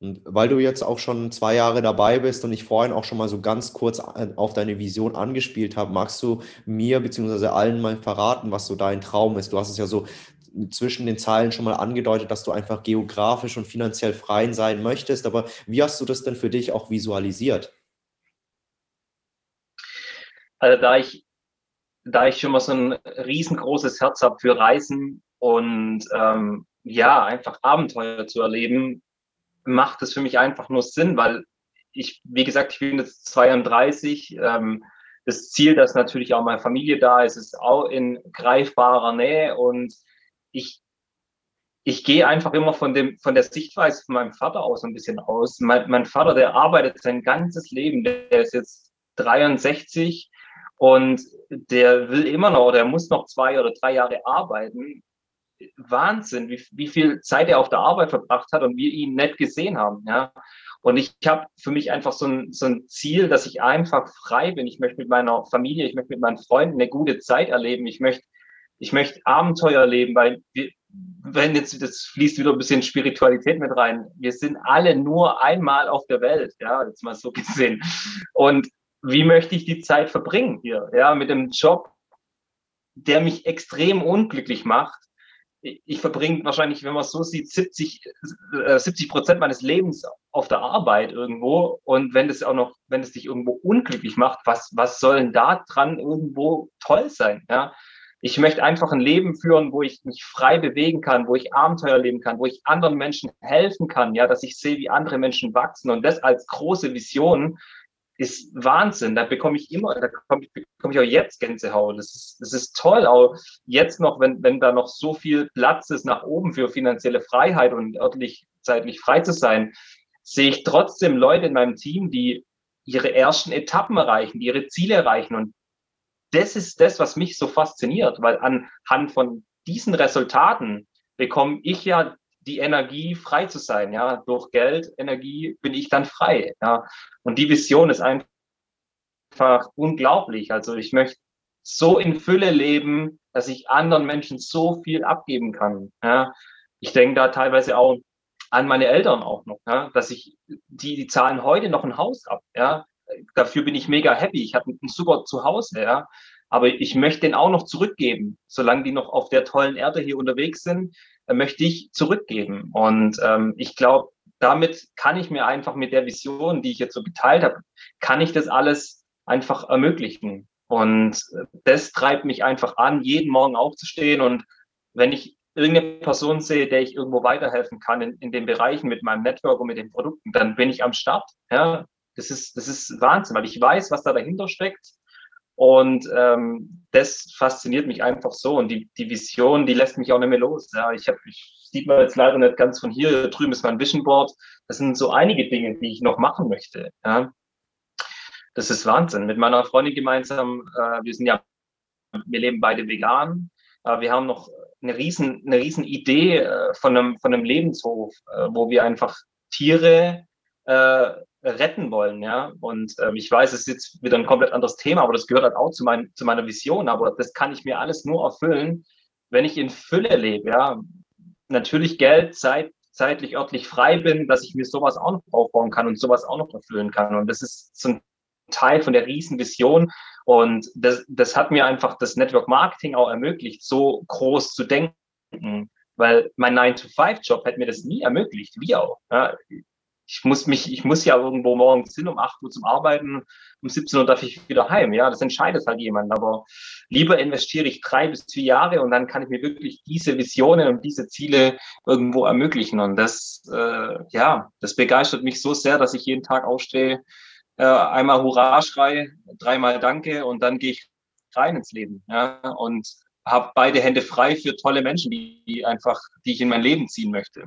Und weil du jetzt auch schon zwei Jahre dabei bist und ich vorhin auch schon mal so ganz kurz auf deine Vision angespielt habe, magst du mir bzw. allen mal verraten, was so dein Traum ist? Du hast es ja so zwischen den Zeilen schon mal angedeutet, dass du einfach geografisch und finanziell frei sein möchtest. Aber wie hast du das denn für dich auch visualisiert? Also da ich, da ich schon mal so ein riesengroßes Herz habe für Reisen und ähm, ja, einfach Abenteuer zu erleben, macht es für mich einfach nur Sinn, weil ich, wie gesagt, ich bin jetzt 32. Ähm, das Ziel, dass natürlich auch meine Familie da ist, ist auch in greifbarer Nähe und ich, ich gehe einfach immer von, dem, von der Sichtweise von meinem Vater aus ein bisschen aus. Mein, mein Vater, der arbeitet sein ganzes Leben, der ist jetzt 63 und der will immer noch, oder er muss noch zwei oder drei Jahre arbeiten. Wahnsinn, wie, wie viel Zeit er auf der Arbeit verbracht hat und wir ihn nicht gesehen haben. Ja. Und ich habe für mich einfach so ein, so ein Ziel, dass ich einfach frei bin. Ich möchte mit meiner Familie, ich möchte mit meinen Freunden eine gute Zeit erleben. Ich möchte, ich möchte Abenteuer erleben, weil wir, wenn jetzt, das fließt wieder ein bisschen Spiritualität mit rein. Wir sind alle nur einmal auf der Welt, ja, jetzt mal so <laughs> gesehen. Und wie möchte ich die Zeit verbringen hier, ja, mit dem Job, der mich extrem unglücklich macht, ich verbringe wahrscheinlich, wenn man es so sieht, 70, äh, 70 Prozent meines Lebens auf der Arbeit irgendwo. Und wenn das auch noch, wenn es dich irgendwo unglücklich macht, was, was soll denn da dran irgendwo toll sein? Ja? Ich möchte einfach ein Leben führen, wo ich mich frei bewegen kann, wo ich Abenteuer leben kann, wo ich anderen Menschen helfen kann, ja, dass ich sehe, wie andere Menschen wachsen und das als große Vision ist Wahnsinn. Da bekomme ich immer, da bekomme ich, bekomme ich auch jetzt Gänsehaut. Das ist, das ist toll. Auch jetzt noch, wenn, wenn da noch so viel Platz ist nach oben für finanzielle Freiheit und örtlich, zeitlich frei zu sein, sehe ich trotzdem Leute in meinem Team, die ihre ersten Etappen erreichen, die ihre Ziele erreichen. Und das ist das, was mich so fasziniert, weil anhand von diesen Resultaten bekomme ich ja die Energie, frei zu sein. Ja, durch Geld, Energie bin ich dann frei. Ja, und die Vision ist einfach unglaublich. Also ich möchte so in Fülle leben, dass ich anderen Menschen so viel abgeben kann. Ja, ich denke da teilweise auch an meine Eltern auch noch, ja, dass ich die, die zahlen heute noch ein Haus ab. Ja, dafür bin ich mega happy. Ich habe ein super Zuhause. Ja, aber ich möchte den auch noch zurückgeben, solange die noch auf der tollen Erde hier unterwegs sind, möchte ich zurückgeben. Und ähm, ich glaube, damit kann ich mir einfach mit der Vision, die ich jetzt so geteilt habe, kann ich das alles einfach ermöglichen. Und äh, das treibt mich einfach an, jeden Morgen aufzustehen. Und wenn ich irgendeine Person sehe, der ich irgendwo weiterhelfen kann in, in den Bereichen mit meinem Network und mit den Produkten, dann bin ich am Start. Ja, das ist, das ist Wahnsinn, weil ich weiß, was da dahinter steckt. Und ähm, das fasziniert mich einfach so. Und die, die Vision, die lässt mich auch nicht mehr los. Ja, ich habe, ich sieht man jetzt leider nicht ganz von hier. Drüben ist mein Vision Board. Das sind so einige Dinge, die ich noch machen möchte. Ja. Das ist Wahnsinn. Mit meiner Freundin gemeinsam, äh, wir sind ja, wir leben beide vegan. Äh, wir haben noch eine riesen, eine riesen Idee äh, von einem, von einem Lebenshof, äh, wo wir einfach Tiere äh, retten wollen, ja. Und ähm, ich weiß, es ist jetzt wieder ein komplett anderes Thema, aber das gehört halt auch zu, mein, zu meiner Vision. Aber das kann ich mir alles nur erfüllen, wenn ich in Fülle lebe, ja. Natürlich Geld, Zeit, zeitlich, örtlich frei bin, dass ich mir sowas auch noch aufbauen kann und sowas auch noch erfüllen kann. Und das ist so ein Teil von der Riesenvision. Und das, das hat mir einfach das Network Marketing auch ermöglicht, so groß zu denken. Weil mein 9-to-5-Job hätte mir das nie ermöglicht, wie auch. Ja ich muss mich, ich muss ja irgendwo morgens hin um 8 Uhr zum Arbeiten, um 17 Uhr darf ich wieder heim. Ja, das entscheidet halt jemand. Aber lieber investiere ich drei bis vier Jahre und dann kann ich mir wirklich diese Visionen und diese Ziele irgendwo ermöglichen. Und das, äh, ja, das begeistert mich so sehr, dass ich jeden Tag aufstehe, äh, einmal Hurra schrei, dreimal Danke und dann gehe ich rein ins Leben. Ja, und habe beide Hände frei für tolle Menschen, die einfach, die ich in mein Leben ziehen möchte.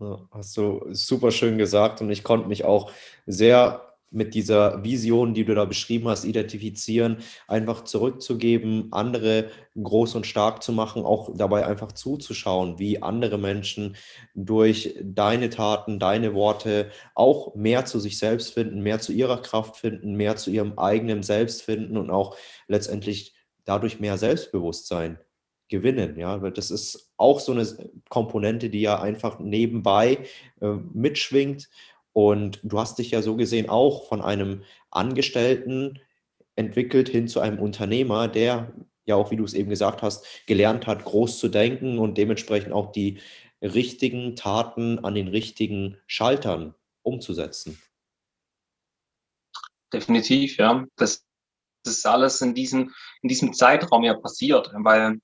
Ja, hast du super schön gesagt und ich konnte mich auch sehr mit dieser Vision, die du da beschrieben hast, identifizieren, einfach zurückzugeben, andere groß und stark zu machen, auch dabei einfach zuzuschauen, wie andere Menschen durch deine Taten, deine Worte auch mehr zu sich selbst finden, mehr zu ihrer Kraft finden, mehr zu ihrem eigenen Selbst finden und auch letztendlich dadurch mehr Selbstbewusstsein gewinnen. Ja, das ist auch so eine Komponente, die ja einfach nebenbei äh, mitschwingt. Und du hast dich ja so gesehen auch von einem Angestellten entwickelt hin zu einem Unternehmer, der ja auch, wie du es eben gesagt hast, gelernt hat, groß zu denken und dementsprechend auch die richtigen Taten an den richtigen Schaltern umzusetzen. Definitiv, ja. Das, das ist alles in diesem, in diesem Zeitraum ja passiert, weil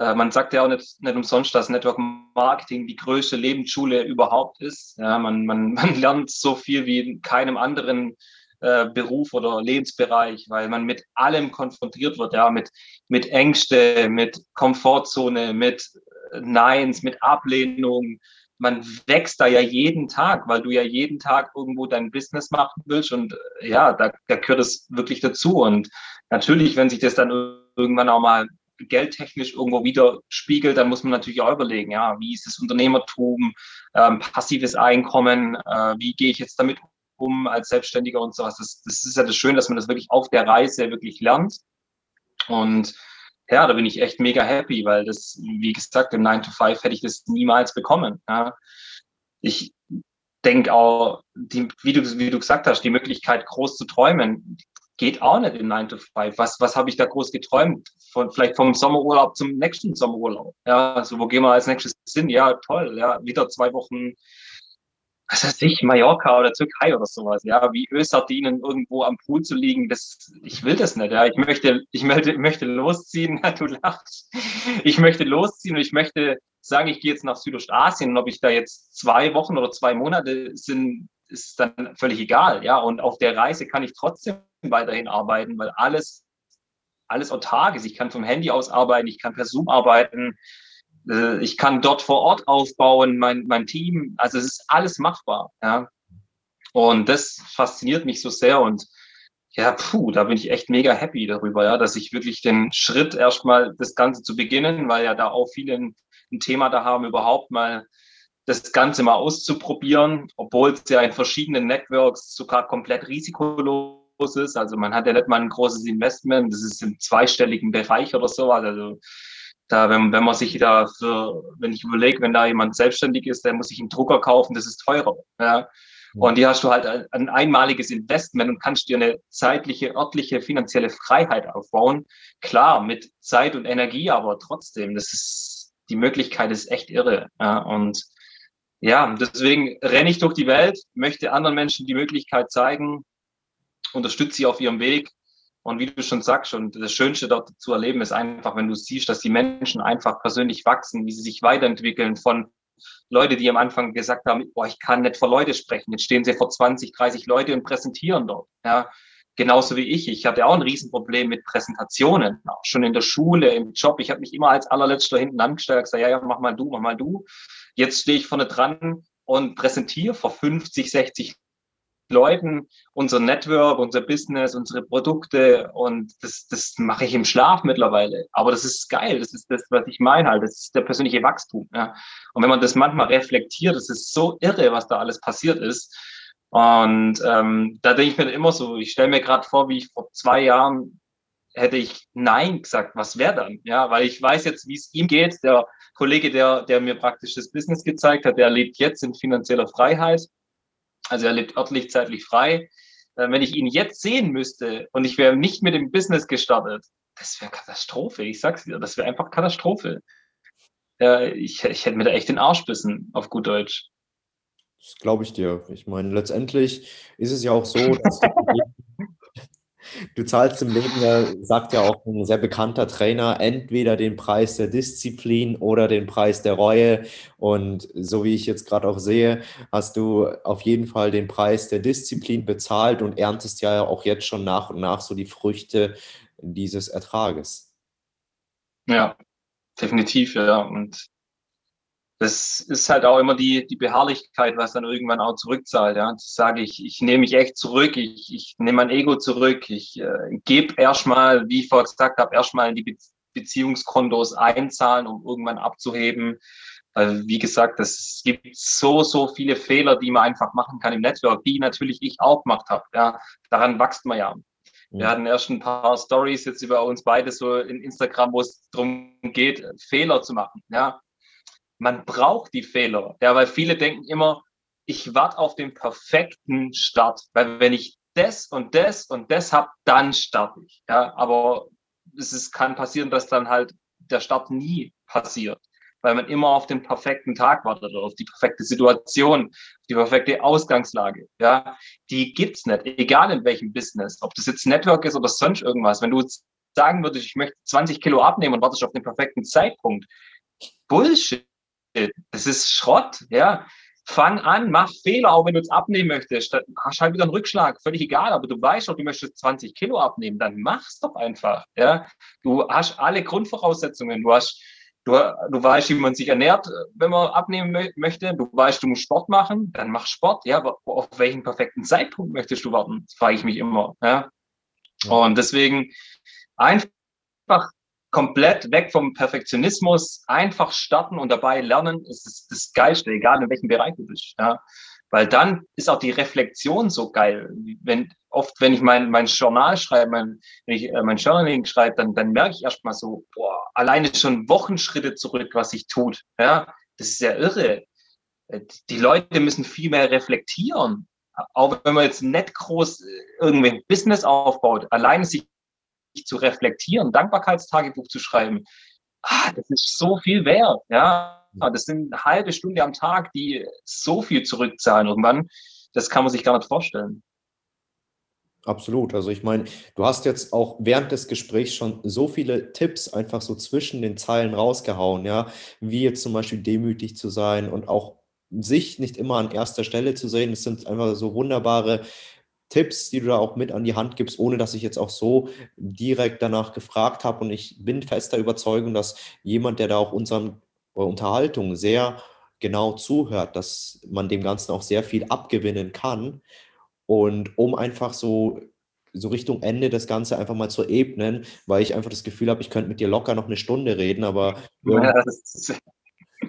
man sagt ja auch nicht, nicht umsonst, dass Network Marketing die größte Lebensschule überhaupt ist. Ja, man, man, <laughs> man lernt so viel wie in keinem anderen äh, Beruf oder Lebensbereich, weil man mit allem konfrontiert wird, ja, mit, mit Ängste, mit Komfortzone, mit äh, Neins, mit Ablehnung. Man wächst da ja jeden Tag, weil du ja jeden Tag irgendwo dein Business machen willst und äh, ja, da, da gehört es wirklich dazu. Und natürlich, wenn sich das dann irgendwann auch mal geldtechnisch irgendwo widerspiegelt, dann muss man natürlich auch überlegen, ja, wie ist das Unternehmertum, ähm, passives Einkommen, äh, wie gehe ich jetzt damit um als Selbstständiger und sowas. Das, das ist ja das Schöne, dass man das wirklich auf der Reise wirklich lernt. Und ja, da bin ich echt mega happy, weil das, wie gesagt, im 9 to 5 hätte ich das niemals bekommen. Ja. Ich denke auch, die, wie, du, wie du gesagt hast, die Möglichkeit, groß zu träumen, geht auch nicht in 9 to 5. Was, was habe ich da groß geträumt? Von, vielleicht vom Sommerurlaub zum nächsten Sommerurlaub. Ja, also wo gehen wir als nächstes hin? Ja, toll. Ja, wieder zwei Wochen, was weiß ich, Mallorca oder Türkei oder sowas. Ja, wie Ölsardinen irgendwo am Pool zu liegen, das, ich will das nicht. Ja, ich möchte, ich möchte, möchte losziehen. <laughs> du lachst. Ich möchte losziehen und ich möchte sagen, ich gehe jetzt nach Südostasien und ob ich da jetzt zwei Wochen oder zwei Monate sind, ist dann völlig egal. Ja, und auf der Reise kann ich trotzdem weiterhin arbeiten, weil alles, alles autark ist. Ich kann vom Handy aus arbeiten, ich kann per Zoom arbeiten, äh, ich kann dort vor Ort aufbauen, mein, mein Team. Also es ist alles machbar. Ja. Und das fasziniert mich so sehr und ja, puh, da bin ich echt mega happy darüber, ja, dass ich wirklich den Schritt erstmal das Ganze zu beginnen, weil ja da auch viele ein, Thema da haben, überhaupt mal das Ganze mal auszuprobieren, obwohl es ja in verschiedenen Networks sogar komplett risikolos ist. Also man hat ja nicht mal ein großes Investment, das ist im zweistelligen Bereich oder so. Also da, wenn, wenn man sich da für, wenn ich überlege, wenn da jemand selbstständig ist, der muss sich einen Drucker kaufen, das ist teurer. Ja. Und hier hast du halt ein einmaliges Investment und kannst dir eine zeitliche, örtliche, finanzielle Freiheit aufbauen. Klar, mit Zeit und Energie, aber trotzdem, das ist, die Möglichkeit ist echt irre. Und ja, deswegen renne ich durch die Welt, möchte anderen Menschen die Möglichkeit zeigen, unterstütze sie auf ihrem Weg. Und wie du schon sagst, und das Schönste dort zu erleben ist einfach, wenn du siehst, dass die Menschen einfach persönlich wachsen, wie sie sich weiterentwickeln von Leute, die am Anfang gesagt haben, boah, ich kann nicht vor Leute sprechen. Jetzt stehen sie vor 20, 30 Leute und präsentieren dort. Ja, genauso wie ich. Ich hatte auch ein Riesenproblem mit Präsentationen, auch schon in der Schule, im Job. Ich habe mich immer als allerletzter hinten angestellt, gesagt, ja, ja, mach mal du, mach mal du. Jetzt stehe ich vorne dran und präsentiere vor 50, 60 Leuten unser Network, unser Business, unsere Produkte und das, das mache ich im Schlaf mittlerweile. Aber das ist geil, das ist das, was ich meine halt, das ist der persönliche Wachstum. Ja. Und wenn man das manchmal reflektiert, das ist so irre, was da alles passiert ist. Und ähm, da denke ich mir immer so, ich stelle mir gerade vor, wie ich vor zwei Jahren hätte ich Nein gesagt, was wäre dann? Ja, weil ich weiß jetzt, wie es ihm geht. Der Kollege, der, der mir praktisch das Business gezeigt hat, der lebt jetzt in finanzieller Freiheit. Also er lebt örtlich, zeitlich frei. Äh, wenn ich ihn jetzt sehen müsste und ich wäre nicht mit dem Business gestartet, das wäre Katastrophe. Ich sag's dir, das wäre einfach Katastrophe. Ja, ich, ich hätte mir da echt den Arsch bissen, auf gut Deutsch. Das glaube ich dir. Ich meine, letztendlich ist es ja auch so, dass <laughs> du zahlst im Leben ja, sagt ja auch ein sehr bekannter Trainer, entweder den Preis der Disziplin oder den Preis der Reue. Und so wie ich jetzt gerade auch sehe, hast du auf jeden Fall den Preis der Disziplin bezahlt und erntest ja auch jetzt schon nach und nach so die Früchte dieses Ertrages. Ja, definitiv, ja. Und das ist halt auch immer die, die Beharrlichkeit, was dann irgendwann auch zurückzahlt. Ja. Das sage ich, ich nehme mich echt zurück, ich, ich nehme mein Ego zurück, ich äh, gebe erstmal, wie ich vorher gesagt habe, erstmal in die Be Beziehungskontos einzahlen, um irgendwann abzuheben. Weil, wie gesagt, es gibt so, so viele Fehler, die man einfach machen kann im Network, die natürlich ich auch gemacht habe. Ja. Daran wächst man ja. Wir hatten erst ein paar Stories jetzt über uns beide so in Instagram, wo es darum geht, Fehler zu machen. Ja, man braucht die Fehler. Ja, weil viele denken immer, ich warte auf den perfekten Start. Weil wenn ich das und das und das habe, dann starte ich. Ja, aber es ist, kann passieren, dass dann halt der Start nie passiert. Weil man immer auf den perfekten Tag wartet oder auf die perfekte Situation, die perfekte Ausgangslage. Ja, die gibt's nicht. Egal in welchem Business. Ob das jetzt Network ist oder sonst irgendwas. Wenn du sagen würdest, ich möchte 20 Kilo abnehmen und wartest auf den perfekten Zeitpunkt. Bullshit. Das ist Schrott, ja. Fang an, mach Fehler, auch wenn du es abnehmen möchtest. Dann hast halt wieder einen Rückschlag, völlig egal, aber du weißt doch, du möchtest 20 Kilo abnehmen, dann mach's doch einfach, ja. Du hast alle Grundvoraussetzungen, du hast, du, du weißt, wie man sich ernährt, wenn man abnehmen möchte, du weißt, du musst Sport machen, dann mach Sport, ja, aber auf welchen perfekten Zeitpunkt möchtest du warten? Frage ich mich immer, ja. Und deswegen einfach komplett weg vom Perfektionismus, einfach starten und dabei lernen, ist das, das Geilste, egal in welchem Bereich du bist. Ja. Weil dann ist auch die Reflexion so geil. Wenn, oft, wenn ich mein, mein Journal schreibe, mein, wenn ich äh, mein Journaling schreibe, dann, dann merke ich erstmal so, boah, alleine schon Wochenschritte zurück, was sich tut. Ja, das ist ja irre. Äh, die Leute müssen viel mehr reflektieren. Auch wenn man jetzt nicht groß äh, irgendwie Business aufbaut, alleine sich zu reflektieren, Dankbarkeitstagebuch zu schreiben, ah, das ist so viel wert. Ja, das sind eine halbe Stunde am Tag, die so viel zurückzahlen irgendwann. Das kann man sich gar nicht vorstellen. Absolut. Also ich meine, du hast jetzt auch während des Gesprächs schon so viele Tipps einfach so zwischen den Zeilen rausgehauen, ja, wie jetzt zum Beispiel demütig zu sein und auch sich nicht immer an erster Stelle zu sehen. Das sind einfach so wunderbare Tipps, die du da auch mit an die Hand gibst, ohne dass ich jetzt auch so direkt danach gefragt habe. Und ich bin fester Überzeugung, dass jemand, der da auch unseren Unterhaltung sehr genau zuhört, dass man dem Ganzen auch sehr viel abgewinnen kann. Und um einfach so, so Richtung Ende das Ganze einfach mal zu ebnen, weil ich einfach das Gefühl habe, ich könnte mit dir locker noch eine Stunde reden, aber ja,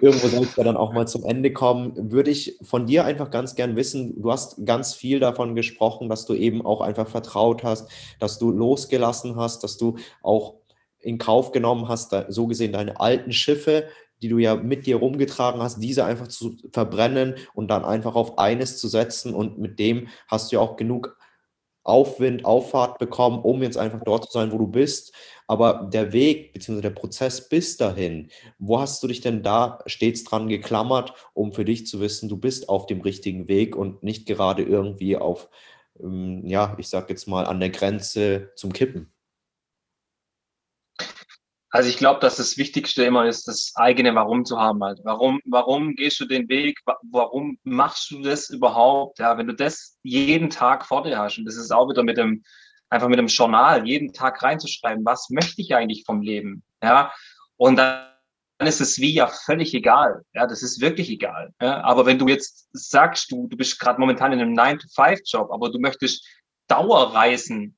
irgendwo ja dann auch mal zum Ende kommen. Würde ich von dir einfach ganz gern wissen, du hast ganz viel davon gesprochen, dass du eben auch einfach vertraut hast, dass du losgelassen hast, dass du auch in Kauf genommen hast, so gesehen deine alten Schiffe, die du ja mit dir rumgetragen hast, diese einfach zu verbrennen und dann einfach auf eines zu setzen und mit dem hast du ja auch genug Aufwind, Auffahrt bekommen, um jetzt einfach dort zu sein, wo du bist. Aber der Weg bzw. der Prozess bis dahin, wo hast du dich denn da stets dran geklammert, um für dich zu wissen, du bist auf dem richtigen Weg und nicht gerade irgendwie auf, ähm, ja, ich sag jetzt mal, an der Grenze zum Kippen? Also ich glaube, dass das Wichtigste immer ist, das eigene Warum zu haben. Halt. Warum, warum gehst du den Weg? Warum machst du das überhaupt? Ja, wenn du das jeden Tag vor dir hast, und das ist auch wieder mit dem, einfach mit dem Journal, jeden Tag reinzuschreiben, was möchte ich eigentlich vom Leben? Ja, und dann ist es wie ja völlig egal. Ja, das ist wirklich egal. Ja, aber wenn du jetzt sagst, du, du bist gerade momentan in einem 9-to-5-Job, aber du möchtest Dauerreisen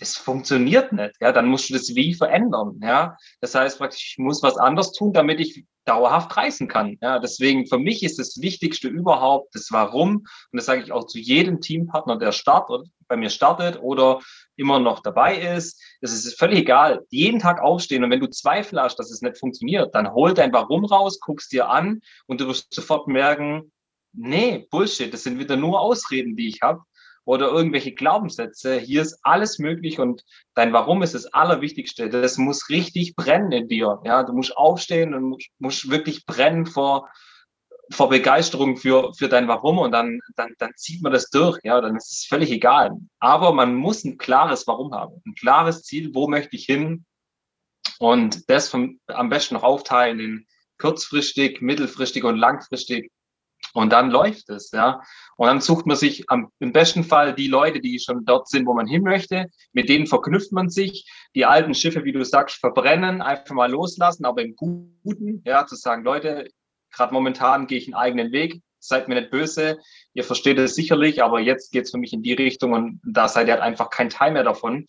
das funktioniert nicht. Ja, dann musst du das Wie verändern. Ja, das heißt ich muss was anderes tun, damit ich dauerhaft reisen kann. Ja, deswegen für mich ist das Wichtigste überhaupt das Warum. Und das sage ich auch zu jedem Teampartner, der startet, bei mir startet oder immer noch dabei ist. Das ist völlig egal. Jeden Tag aufstehen und wenn du Zweifel hast, dass es nicht funktioniert, dann hol dein Warum raus, guckst dir an und du wirst sofort merken, nee, Bullshit, das sind wieder nur Ausreden, die ich habe oder irgendwelche Glaubenssätze. Hier ist alles möglich und dein Warum ist das Allerwichtigste. Das muss richtig brennen in dir. Ja, du musst aufstehen und musst, musst wirklich brennen vor, vor Begeisterung für, für dein Warum und dann, dann, dann zieht man das durch, ja, dann ist es völlig egal. Aber man muss ein klares Warum haben, ein klares Ziel, wo möchte ich hin und das vom, am besten noch aufteilen in kurzfristig, mittelfristig und langfristig. Und dann läuft es, ja. Und dann sucht man sich am, im besten Fall die Leute, die schon dort sind, wo man hin möchte. Mit denen verknüpft man sich. Die alten Schiffe, wie du sagst, verbrennen, einfach mal loslassen, aber im Guten, ja, zu sagen, Leute, gerade momentan gehe ich einen eigenen Weg. Seid mir nicht böse. Ihr versteht es sicherlich, aber jetzt geht es für mich in die Richtung und da seid ihr halt einfach kein Teil mehr davon.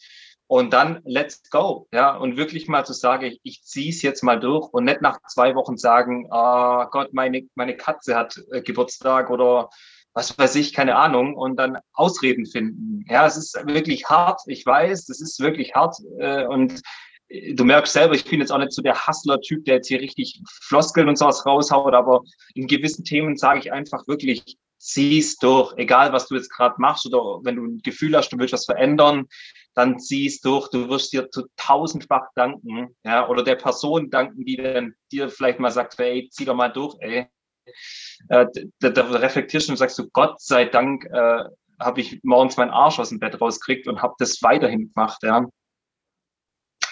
Und dann let's go. Ja, und wirklich mal zu sagen, ich, ich ziehe es jetzt mal durch und nicht nach zwei Wochen sagen, oh Gott, meine, meine Katze hat äh, Geburtstag oder was weiß ich, keine Ahnung, und dann Ausreden finden. Ja, es ist wirklich hart, ich weiß, es ist wirklich hart. Äh, und du merkst selber, ich bin jetzt auch nicht so der Hustler-Typ, der jetzt hier richtig Floskeln und sowas raushaut, aber in gewissen Themen sage ich einfach wirklich, zieh's durch, egal was du jetzt gerade machst oder wenn du ein Gefühl hast, du willst was verändern, dann zieh's durch, du wirst dir zu tausendfach danken, ja, oder der Person danken, die dann dir vielleicht mal sagt, hey, zieh doch mal durch, ey. Äh, da, da reflektierst du und sagst du, Gott sei Dank äh, habe ich morgens meinen Arsch aus dem Bett rauskriegt und habe das weiterhin gemacht, ja.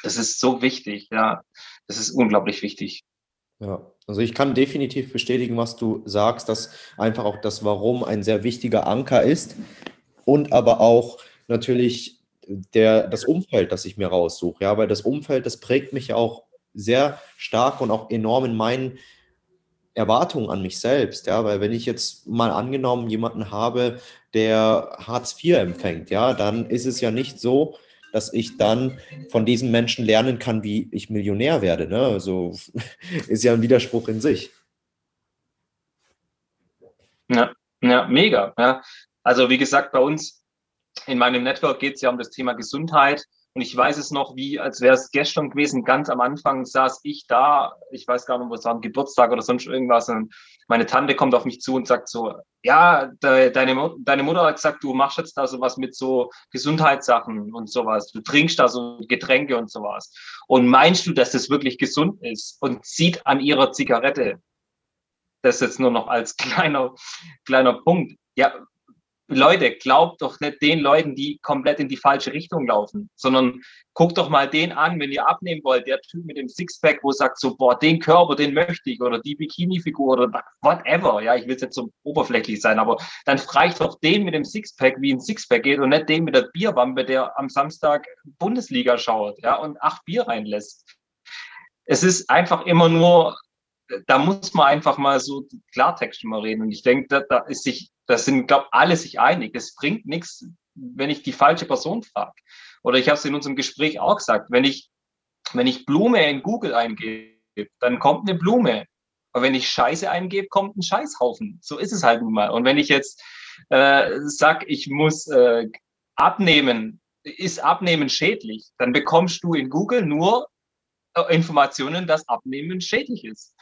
Das ist so wichtig, ja. Das ist unglaublich wichtig. Ja, also ich kann definitiv bestätigen, was du sagst, dass einfach auch das Warum ein sehr wichtiger Anker ist und aber auch natürlich der, das Umfeld, das ich mir raussuche. Ja, weil das Umfeld, das prägt mich auch sehr stark und auch enorm in meinen Erwartungen an mich selbst. Ja, weil wenn ich jetzt mal angenommen jemanden habe, der Hartz IV empfängt, ja, dann ist es ja nicht so, dass ich dann von diesen Menschen lernen kann, wie ich Millionär werde. Ne? Also <laughs> ist ja ein Widerspruch in sich. Ja, ja mega. Ja. Also wie gesagt, bei uns in meinem Network geht es ja um das Thema Gesundheit. Und ich weiß es noch, wie, als wäre es gestern gewesen, ganz am Anfang saß ich da, ich weiß gar nicht, wo es war, ein Geburtstag oder sonst irgendwas. Und meine Tante kommt auf mich zu und sagt so, ja, de, deine, deine Mutter hat gesagt, du machst jetzt da sowas mit so Gesundheitssachen und sowas. Du trinkst da so Getränke und sowas. Und meinst du, dass das wirklich gesund ist? Und zieht an ihrer Zigarette. Das jetzt nur noch als <laughs> kleiner, kleiner Punkt. Ja, Leute, glaubt doch nicht den Leuten, die komplett in die falsche Richtung laufen, sondern guckt doch mal den an, wenn ihr abnehmen wollt, der Typ mit dem Sixpack, wo sagt so, boah, den Körper, den möchte ich, oder die Bikini-Figur oder whatever, ja, ich will jetzt so oberflächlich sein, aber dann fragt doch den mit dem Sixpack, wie ein Sixpack geht und nicht den mit der Bierwampe, der am Samstag Bundesliga schaut, ja, und acht Bier reinlässt. Es ist einfach immer nur da muss man einfach mal so Klartext mal reden. Und ich denke, da, da ist sich das sind, glaube alle sich einig. Es bringt nichts, wenn ich die falsche Person frage. Oder ich habe es in unserem Gespräch auch gesagt, wenn ich, wenn ich Blume in Google eingebe, dann kommt eine Blume. Aber wenn ich Scheiße eingebe, kommt ein Scheißhaufen. So ist es halt nun mal. Und wenn ich jetzt äh, sag, ich muss äh, abnehmen, ist Abnehmen schädlich, dann bekommst du in Google nur äh, Informationen, dass Abnehmen schädlich ist.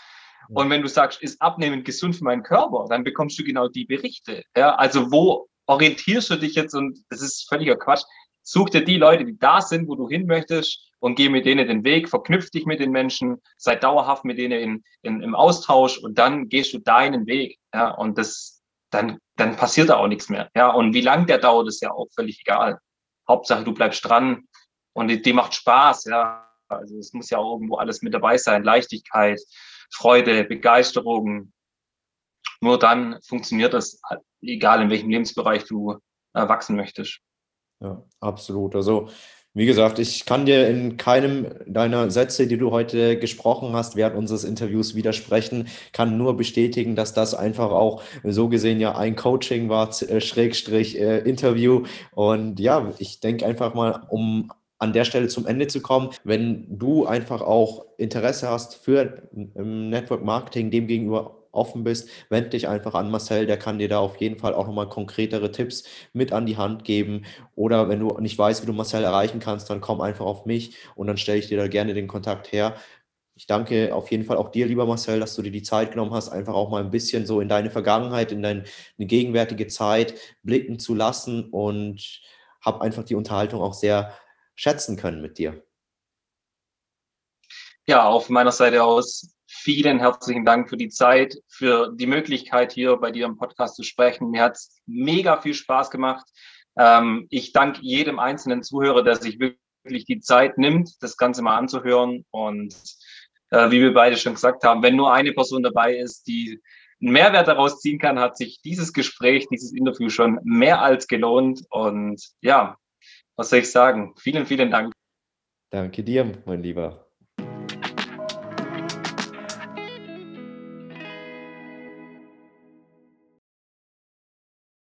Und wenn du sagst, ist Abnehmen gesund für meinen Körper, dann bekommst du genau die Berichte. Ja, also wo orientierst du dich jetzt? Und das ist völliger Quatsch. Such dir die Leute, die da sind, wo du hin möchtest und geh mit denen den Weg, verknüpf dich mit den Menschen, sei dauerhaft mit denen in, in, im Austausch und dann gehst du deinen Weg. Ja, und das, dann, dann passiert da auch nichts mehr. Ja, und wie lang der dauert, ist ja auch völlig egal. Hauptsache, du bleibst dran und die, die macht Spaß. Ja, also es muss ja auch irgendwo alles mit dabei sein. Leichtigkeit, Freude, Begeisterung. Nur dann funktioniert das, egal in welchem Lebensbereich du äh, wachsen möchtest. Ja, absolut. Also wie gesagt, ich kann dir in keinem deiner Sätze, die du heute gesprochen hast, während unseres Interviews widersprechen, kann nur bestätigen, dass das einfach auch so gesehen ja ein Coaching war, äh, Schrägstrich äh, Interview. Und ja, ich denke einfach mal, um an der Stelle zum Ende zu kommen, wenn du einfach auch Interesse hast für Network Marketing, dem gegenüber offen bist, wende dich einfach an Marcel, der kann dir da auf jeden Fall auch nochmal konkretere Tipps mit an die Hand geben. Oder wenn du nicht weißt, wie du Marcel erreichen kannst, dann komm einfach auf mich und dann stelle ich dir da gerne den Kontakt her. Ich danke auf jeden Fall auch dir, lieber Marcel, dass du dir die Zeit genommen hast, einfach auch mal ein bisschen so in deine Vergangenheit, in deine gegenwärtige Zeit blicken zu lassen und habe einfach die Unterhaltung auch sehr schätzen können mit dir. ja, auf meiner Seite aus vielen herzlichen Dank für die Zeit, für die Möglichkeit, hier bei dir im Podcast zu sprechen. Mir hat es mega viel Spaß gemacht. Ähm, ich danke jedem einzelnen Zuhörer, der sich wirklich die Zeit nimmt, das Ganze mal anzuhören. Und äh, wie wir beide schon gesagt haben, wenn nur eine Person dabei ist, die einen Mehrwert daraus ziehen kann, hat sich dieses Gespräch, dieses Interview schon mehr als gelohnt. Und ja, was soll ich sagen? Vielen, vielen Dank. Danke dir, mein Lieber.